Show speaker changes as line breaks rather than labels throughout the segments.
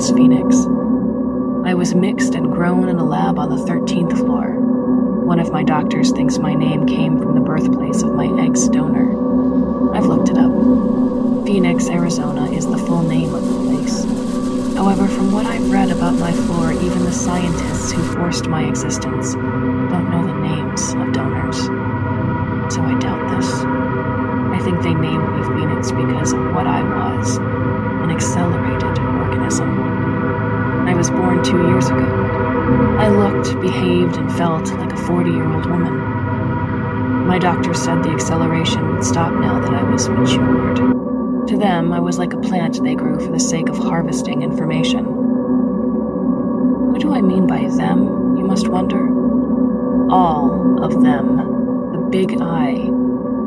is Phoenix. I was mixed and grown in a lab on the 13th floor. One of my doctors thinks my name came from the birthplace of my ex donor. I've looked it up. Phoenix, Arizona is the full name of the place. However, from what I've read about my floor, even the scientists who forced my existence don't know the names of donors. So I doubt this. I think they named me Phoenix because of what I was an accelerated organism. I was born two years ago. I looked, behaved, and felt like a 40 year old woman. My doctor said the acceleration would stop now that I was matured. To them, I was like a plant they grew for the sake of harvesting information. Who do I mean by them, you must wonder? All of them. The Big I.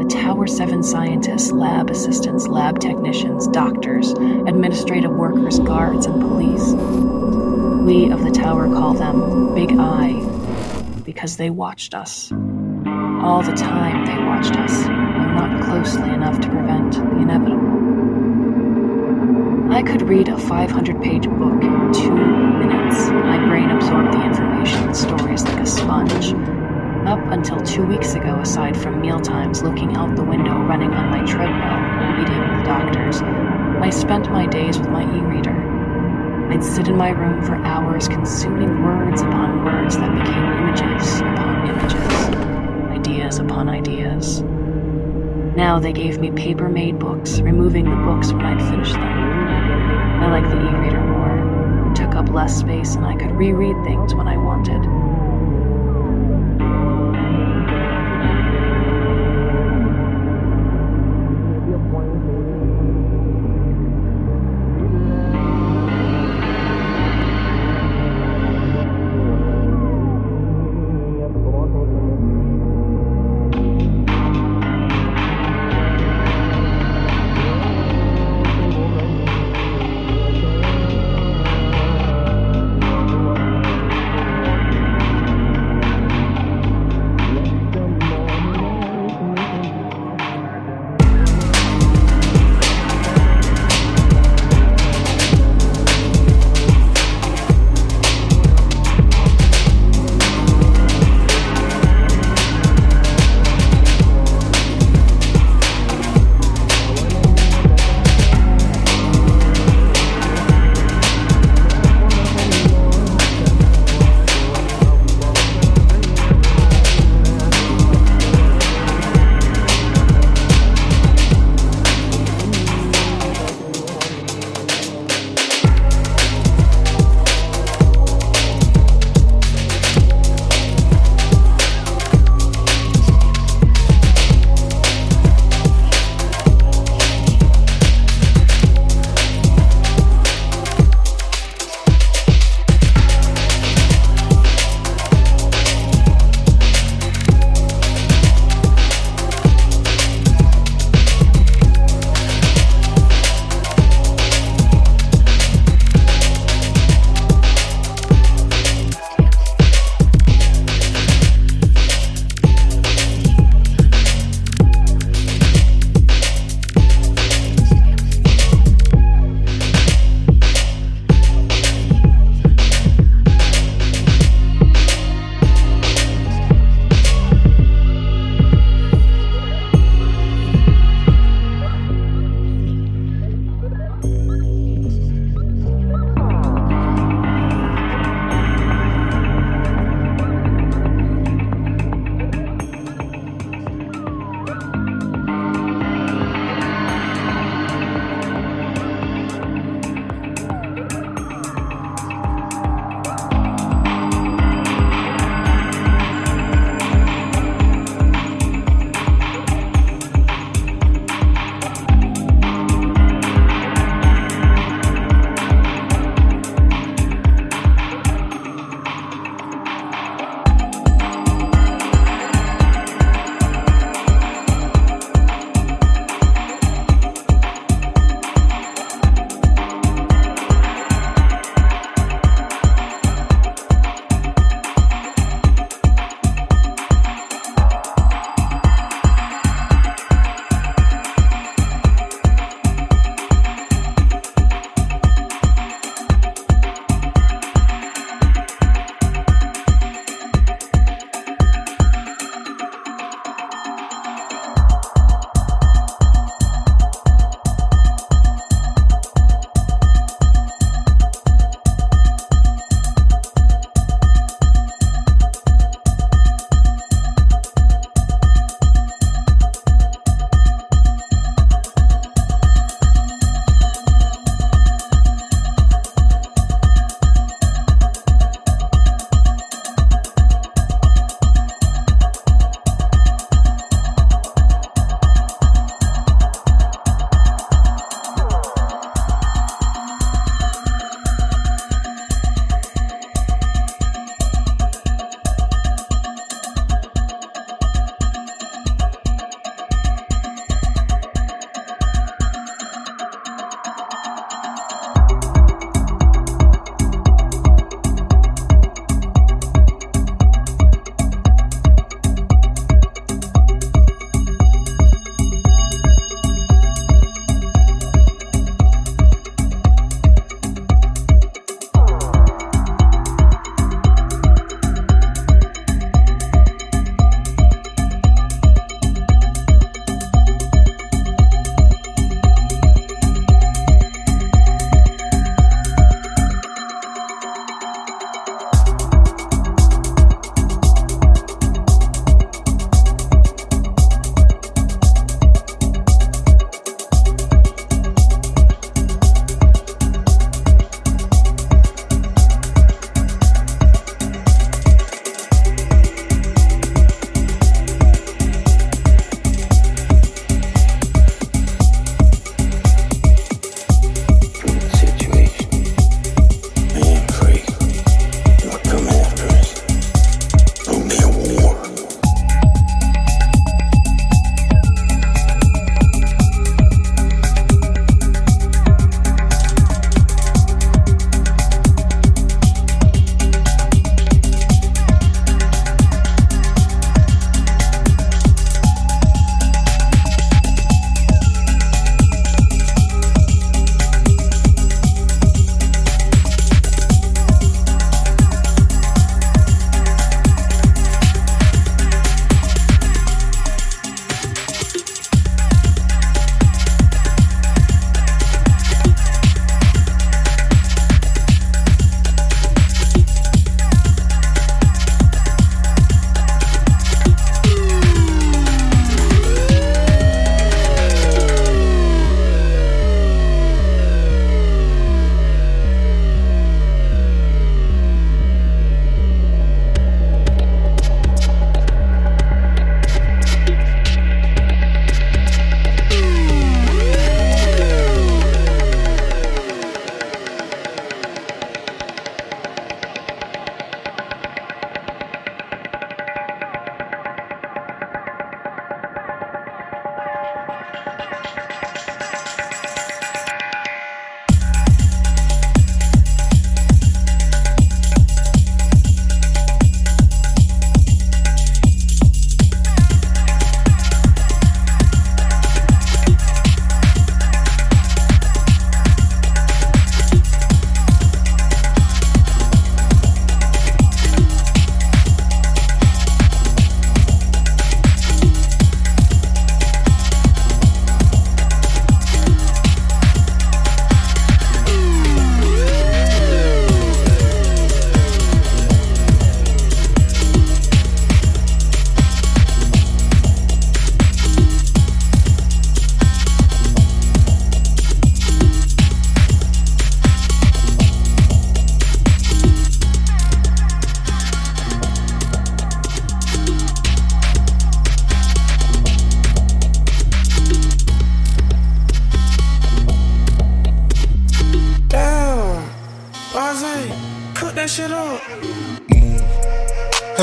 The Tower 7 scientists, lab assistants, lab technicians, doctors, administrative workers, guards, and police. We of the tower call them Big Eye because they watched us. All the time they watched us, though not closely enough to prevent the inevitable. I could read a 500 page book in two minutes. My brain absorbed the information and stories like a sponge. Up until two weeks ago, aside from mealtimes, looking out the window, running on my treadmill, reading the doctors, I spent my days with my e reader. I'd sit in my room for hours, consuming words upon words that became images upon images, ideas upon ideas. Now they gave me paper made books, removing the books when I'd finished them. I liked the e reader more. It took up less space and I could reread things when I wanted.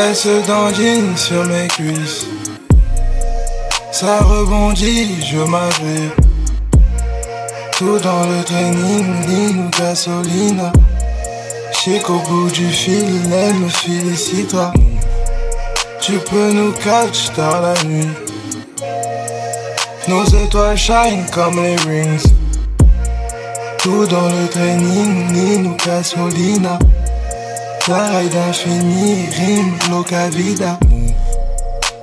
Elle se dandine sur mes cuisses. Ça rebondit, je m'arrive. Tout dans le training, ligne ou gasolina. J'sais qu'au bout du fil, elle me félicite toi. Tu peux nous catch dans la nuit. Nos étoiles shine comme les rings. Tout dans le training, ligne ou gasolina. La ride d'infini, rime, loca vida.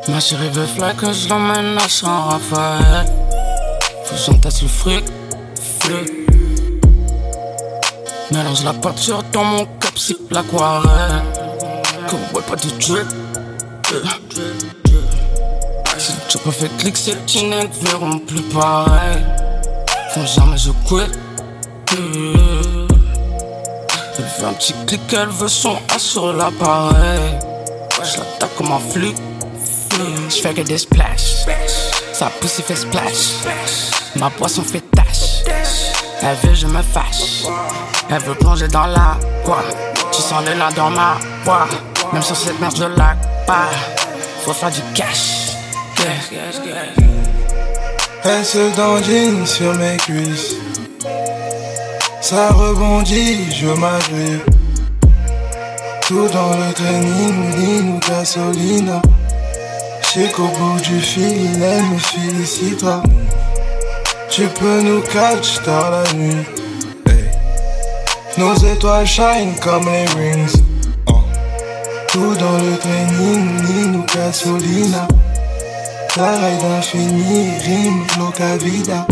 Ma chérie veut fly que je l'emmène à Saint-Raphaël. Faut que j'entasse le fric, fric. Mélange la peinture dans mon cap, sip l'aquarelle. Que ouais, pas de drip. Si tu pas fait clic, ces petits nègres verront plus pareil. Font jamais je quitte. Fait un petit clic, elle veut son A sur l'appareil. Je l'attaque comme un flic. Je fais que des splash. Sa pousse fait splash. Ma poisson fait tache. Elle veut, je me fâche. Elle veut plonger dans la quoi. Tu sens le là dans ma voix. Même sur cette merde, je la pas. Faut faire du cash.
Elle se dandine sur mes cuisses. Ça rebondit, je m'arrive. Tout dans le training, ligne ou gasolina. J'sais qu'au bout du fil, elle me félicite toi. Tu peux nous catch dans la nuit. Nos étoiles shine comme les rings. Oh. Tout dans le training, ligne ou gasolina. La ride d'infini, rime, loca vida.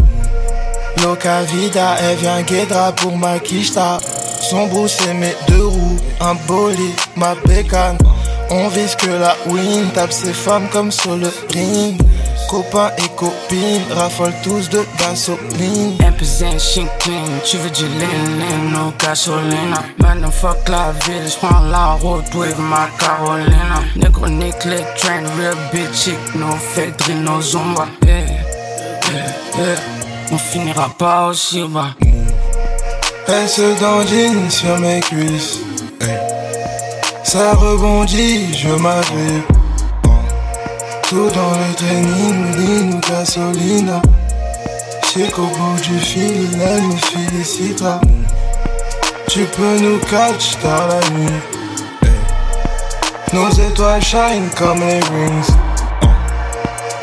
Loca vida, elle vient guédra pour ma quicheta. Son bout c'est mes deux roues, un bolide, ma bécane. On vise que la win, tape ses femmes comme sur le ring. Copains et copines raffolent tous de
peu zen, chink clean, tu veux du lean, no gasolina. Maintenant fuck la ville, j'prends la route with ma Carolina. Négro nique les train, real bitch no fedri, no zumba. Yeah, yeah, yeah. On finira pas aussi bas.
Elle se dandine sur mes cuisses. Ça rebondit, je m'arrive. Tout dans le training, ligne ou gasolina. J'sais qu'au bout du fil, elle me félicite toi. Tu peux nous catch dans la nuit. Nos étoiles shine comme les rings.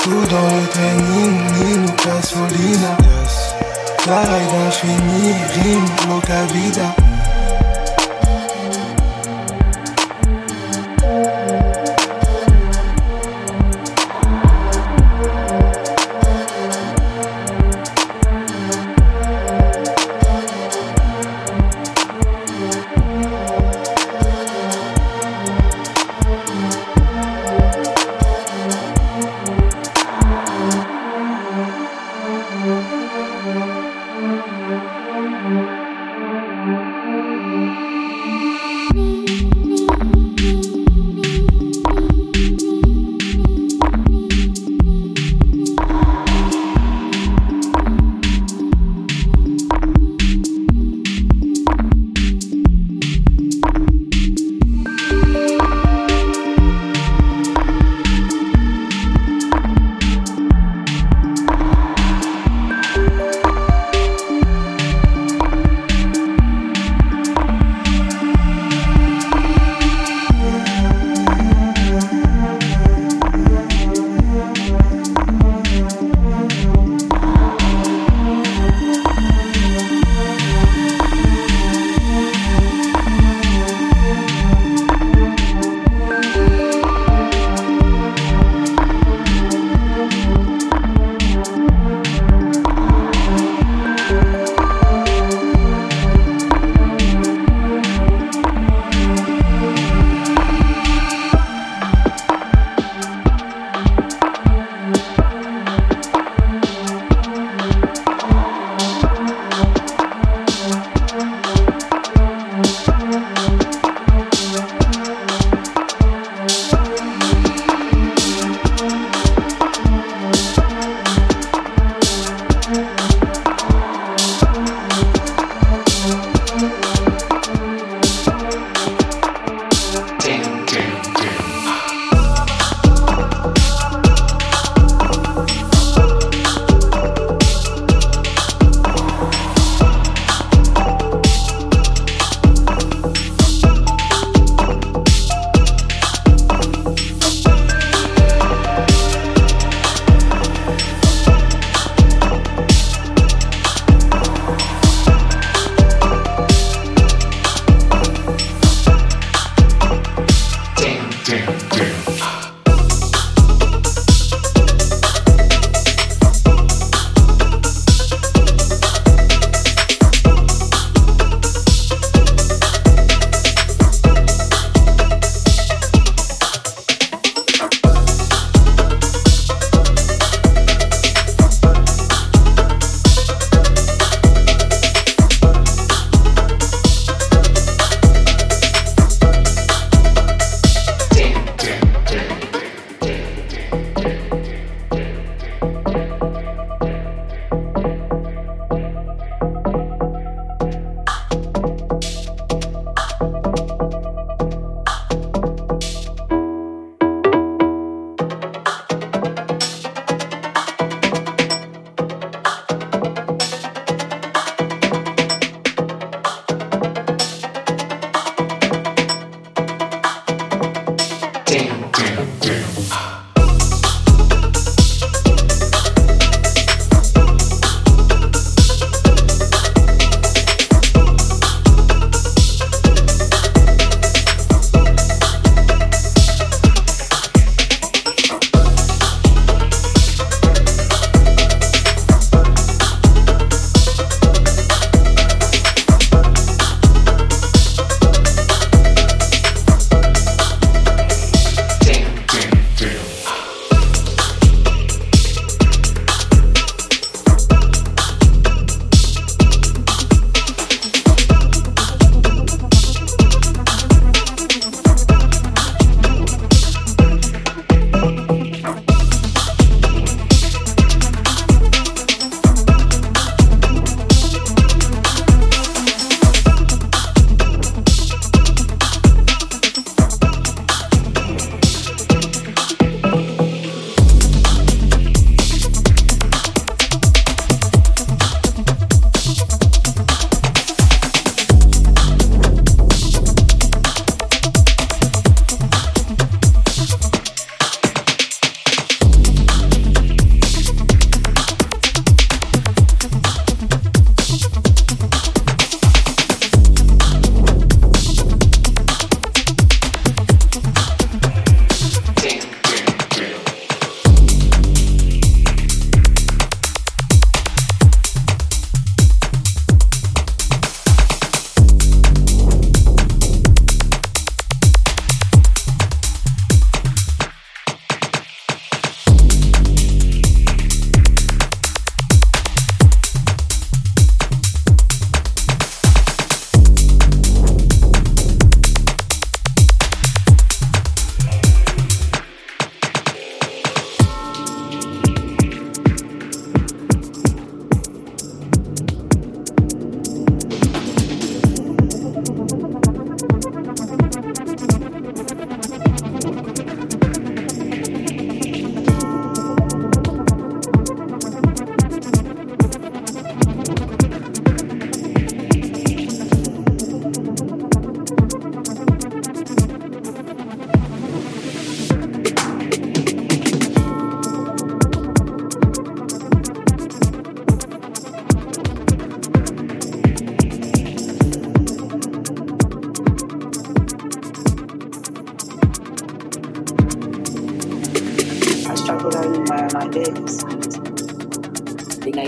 Tout dans le training, ligne ou gasolina. Yes. La ride loca vida.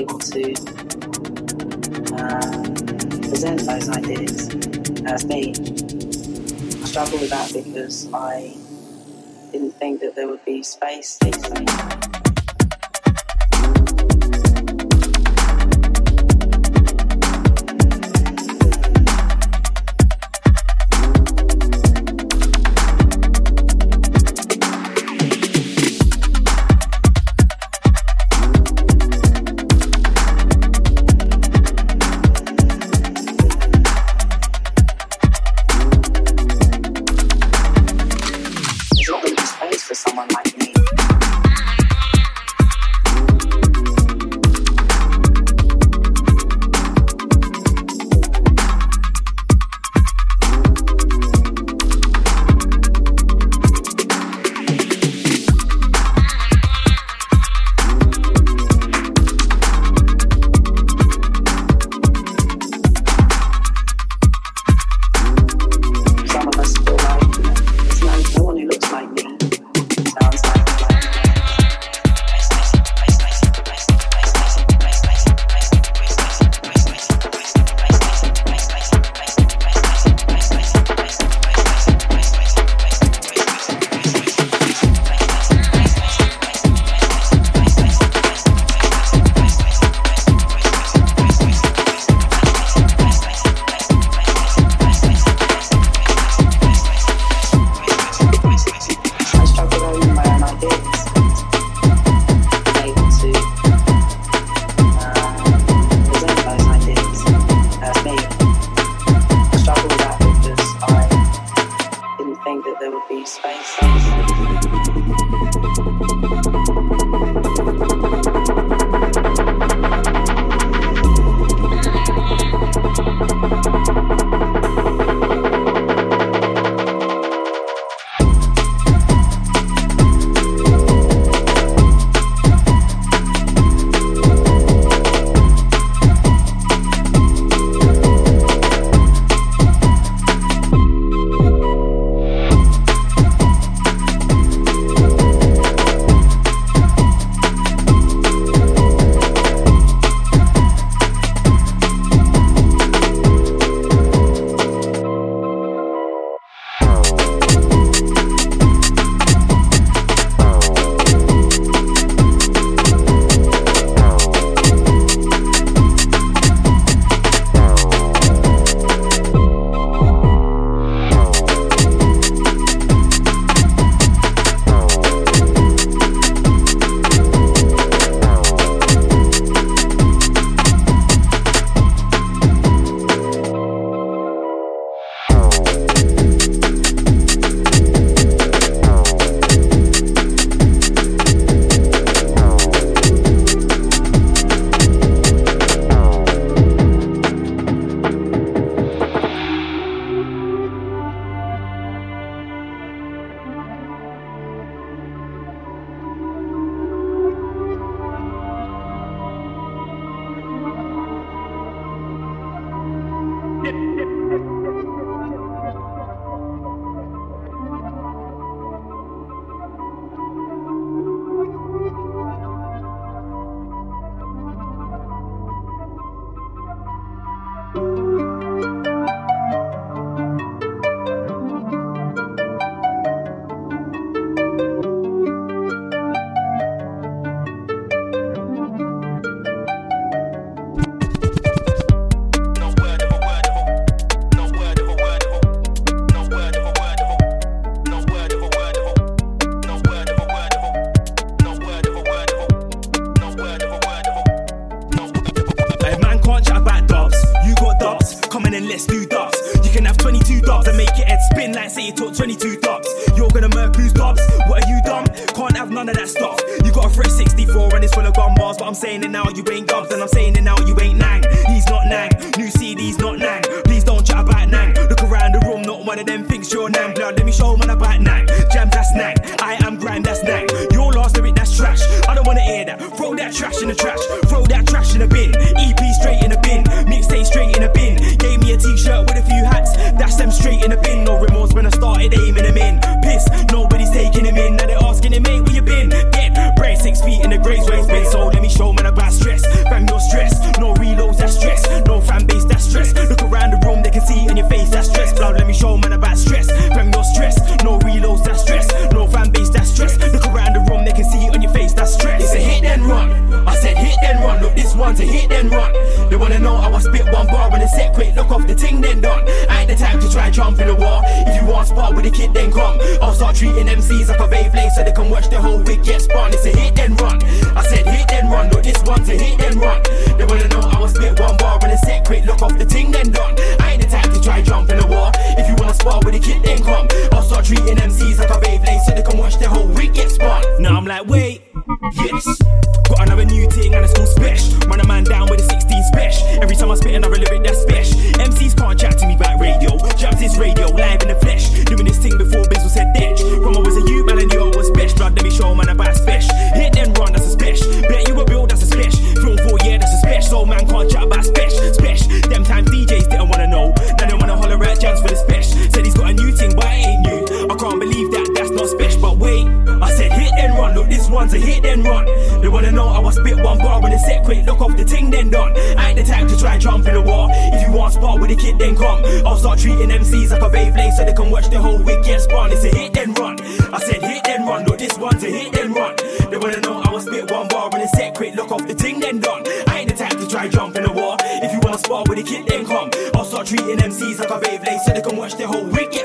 Able to um, present those ideas as me. I struggle with that because I didn't think that there would be space, space.
income. I'll start treating MCs like a wave late so they can watch their whole
weekend.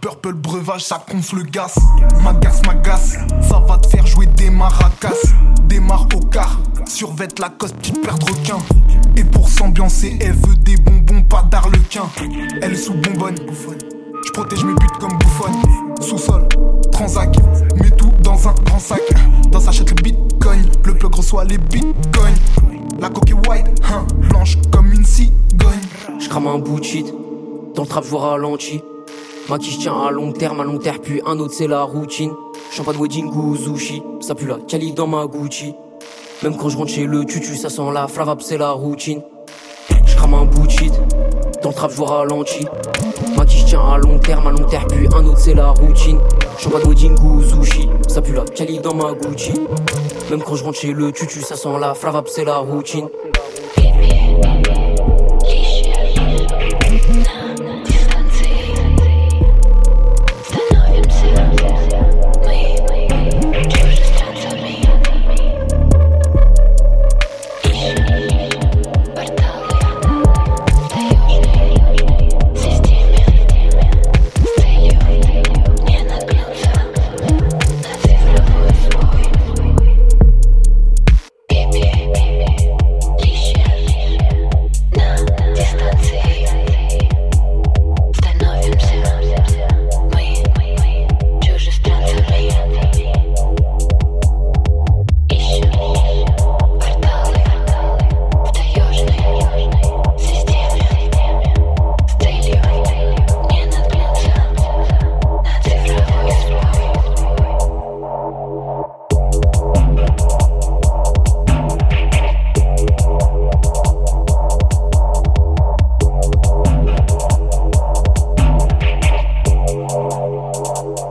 Purple breuvage, ça gonfle le gaz. M'agace, m'agace, ça va te faire jouer des maracas. Démarre au car, survête la cause, petite perte requin. Et pour s'ambiancer, elle veut des bonbons, pas d'arlequin. Elle est sous bonbonne, je protège mes buts comme bouffonne. Sous-sol, transac, mets tout dans un grand sac. Dans sa le bitcoin, le plug reçoit les bitcoins. La coque white, hein, blanche comme une cigogne.
Je crame un bout de shit, dans le trap je vois ralenti. Moi qui tiens à long terme, à long terme, puis un autre c'est la routine. Champagne wedding ou sushi, ça pue la cali dans ma Gucci. Même quand je rentre chez le tutu, ça sent la flavap, c'est la routine. Je un bout de shit, dans le je ralenti. Moi qui tiens à long terme, à long terme, puis un autre c'est la routine. Champagne wedding ou sushi, ça pue la cali dans ma Gucci. Même quand je rentre chez le tutu, ça sent la flavap, c'est la routine.
Wow.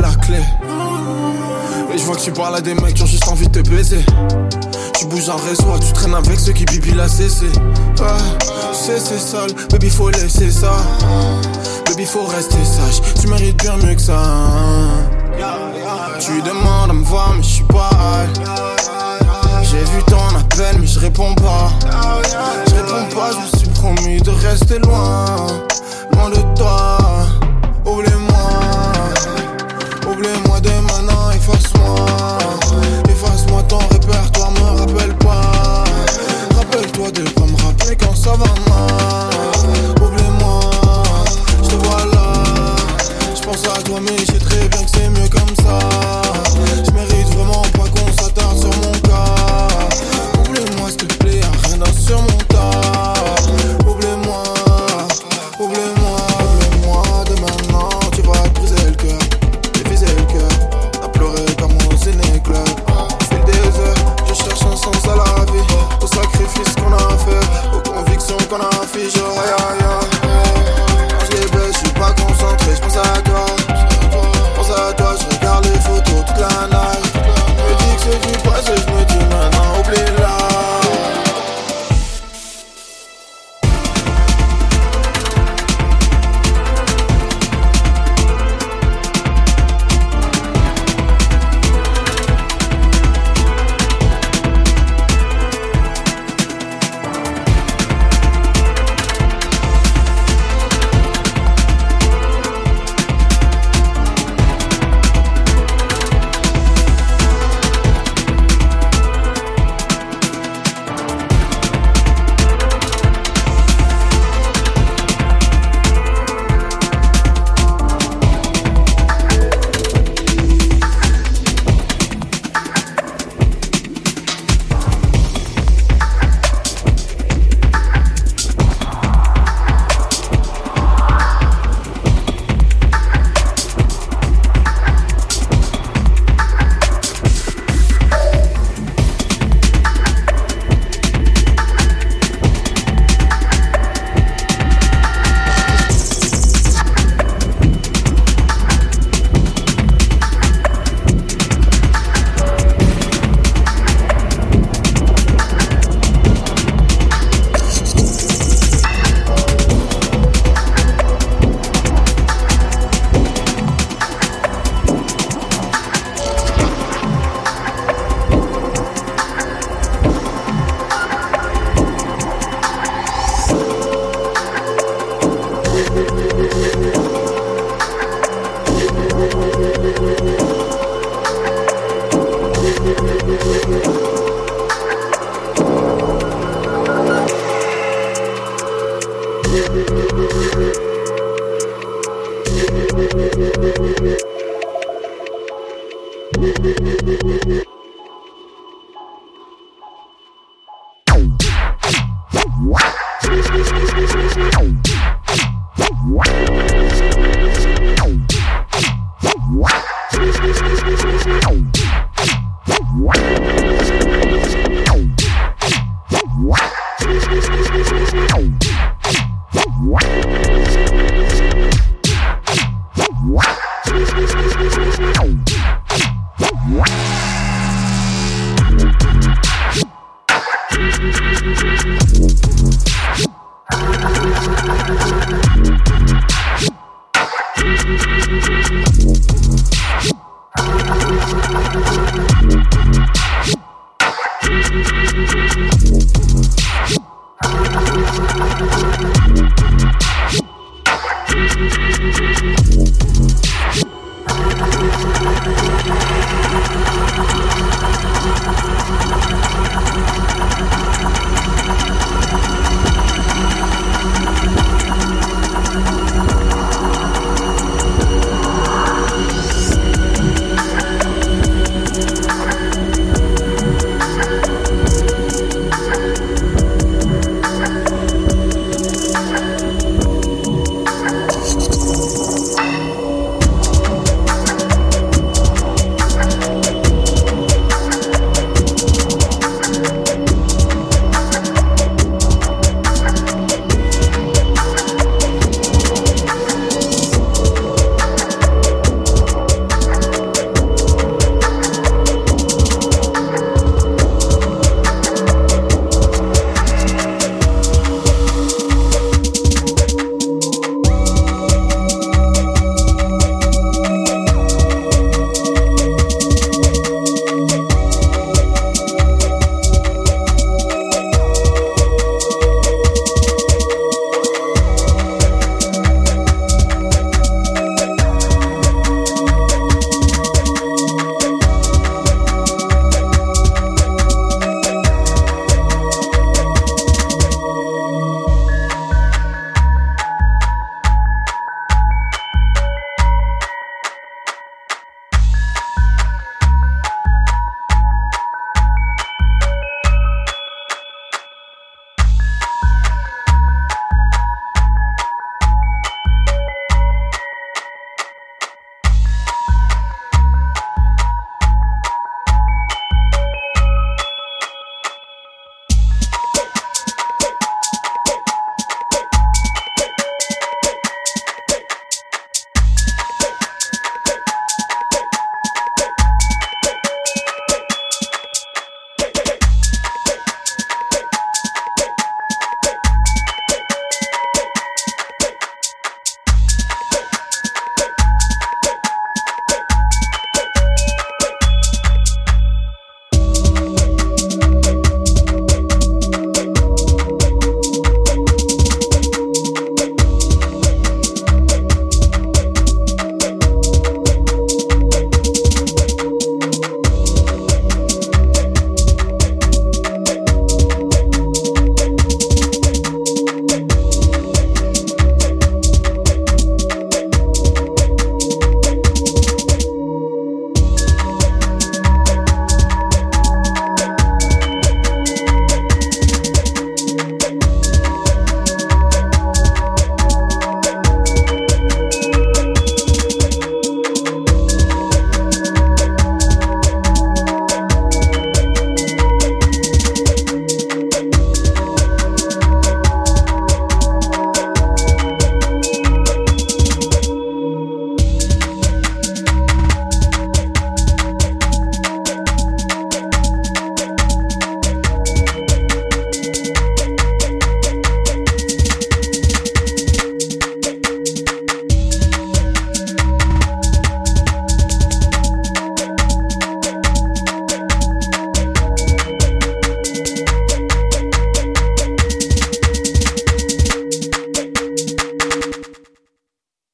La clé. Et je vois que tu parles à des mecs qui ont juste envie de te baiser. Tu bouges en réseau, tu traînes avec ceux qui bibi la CC. Ouais, c'est c'est sale, baby faut laisser ça. Baby faut rester sage, tu mérites bien mieux que ça. Tu demandes à me voir, mais je suis pas J'ai vu ton appel, mais je réponds pas. Je réponds pas, je me suis promis de rester loin, loin de toi. Efface-moi. Efface-moi ton répertoire, me rappelle pas. Rappelle-toi de pas me rappeler quand ça va mal. Oublie-moi, je te vois là. Je pense à toi, mais je sais très bien que c'est mieux comme ça. Thank you.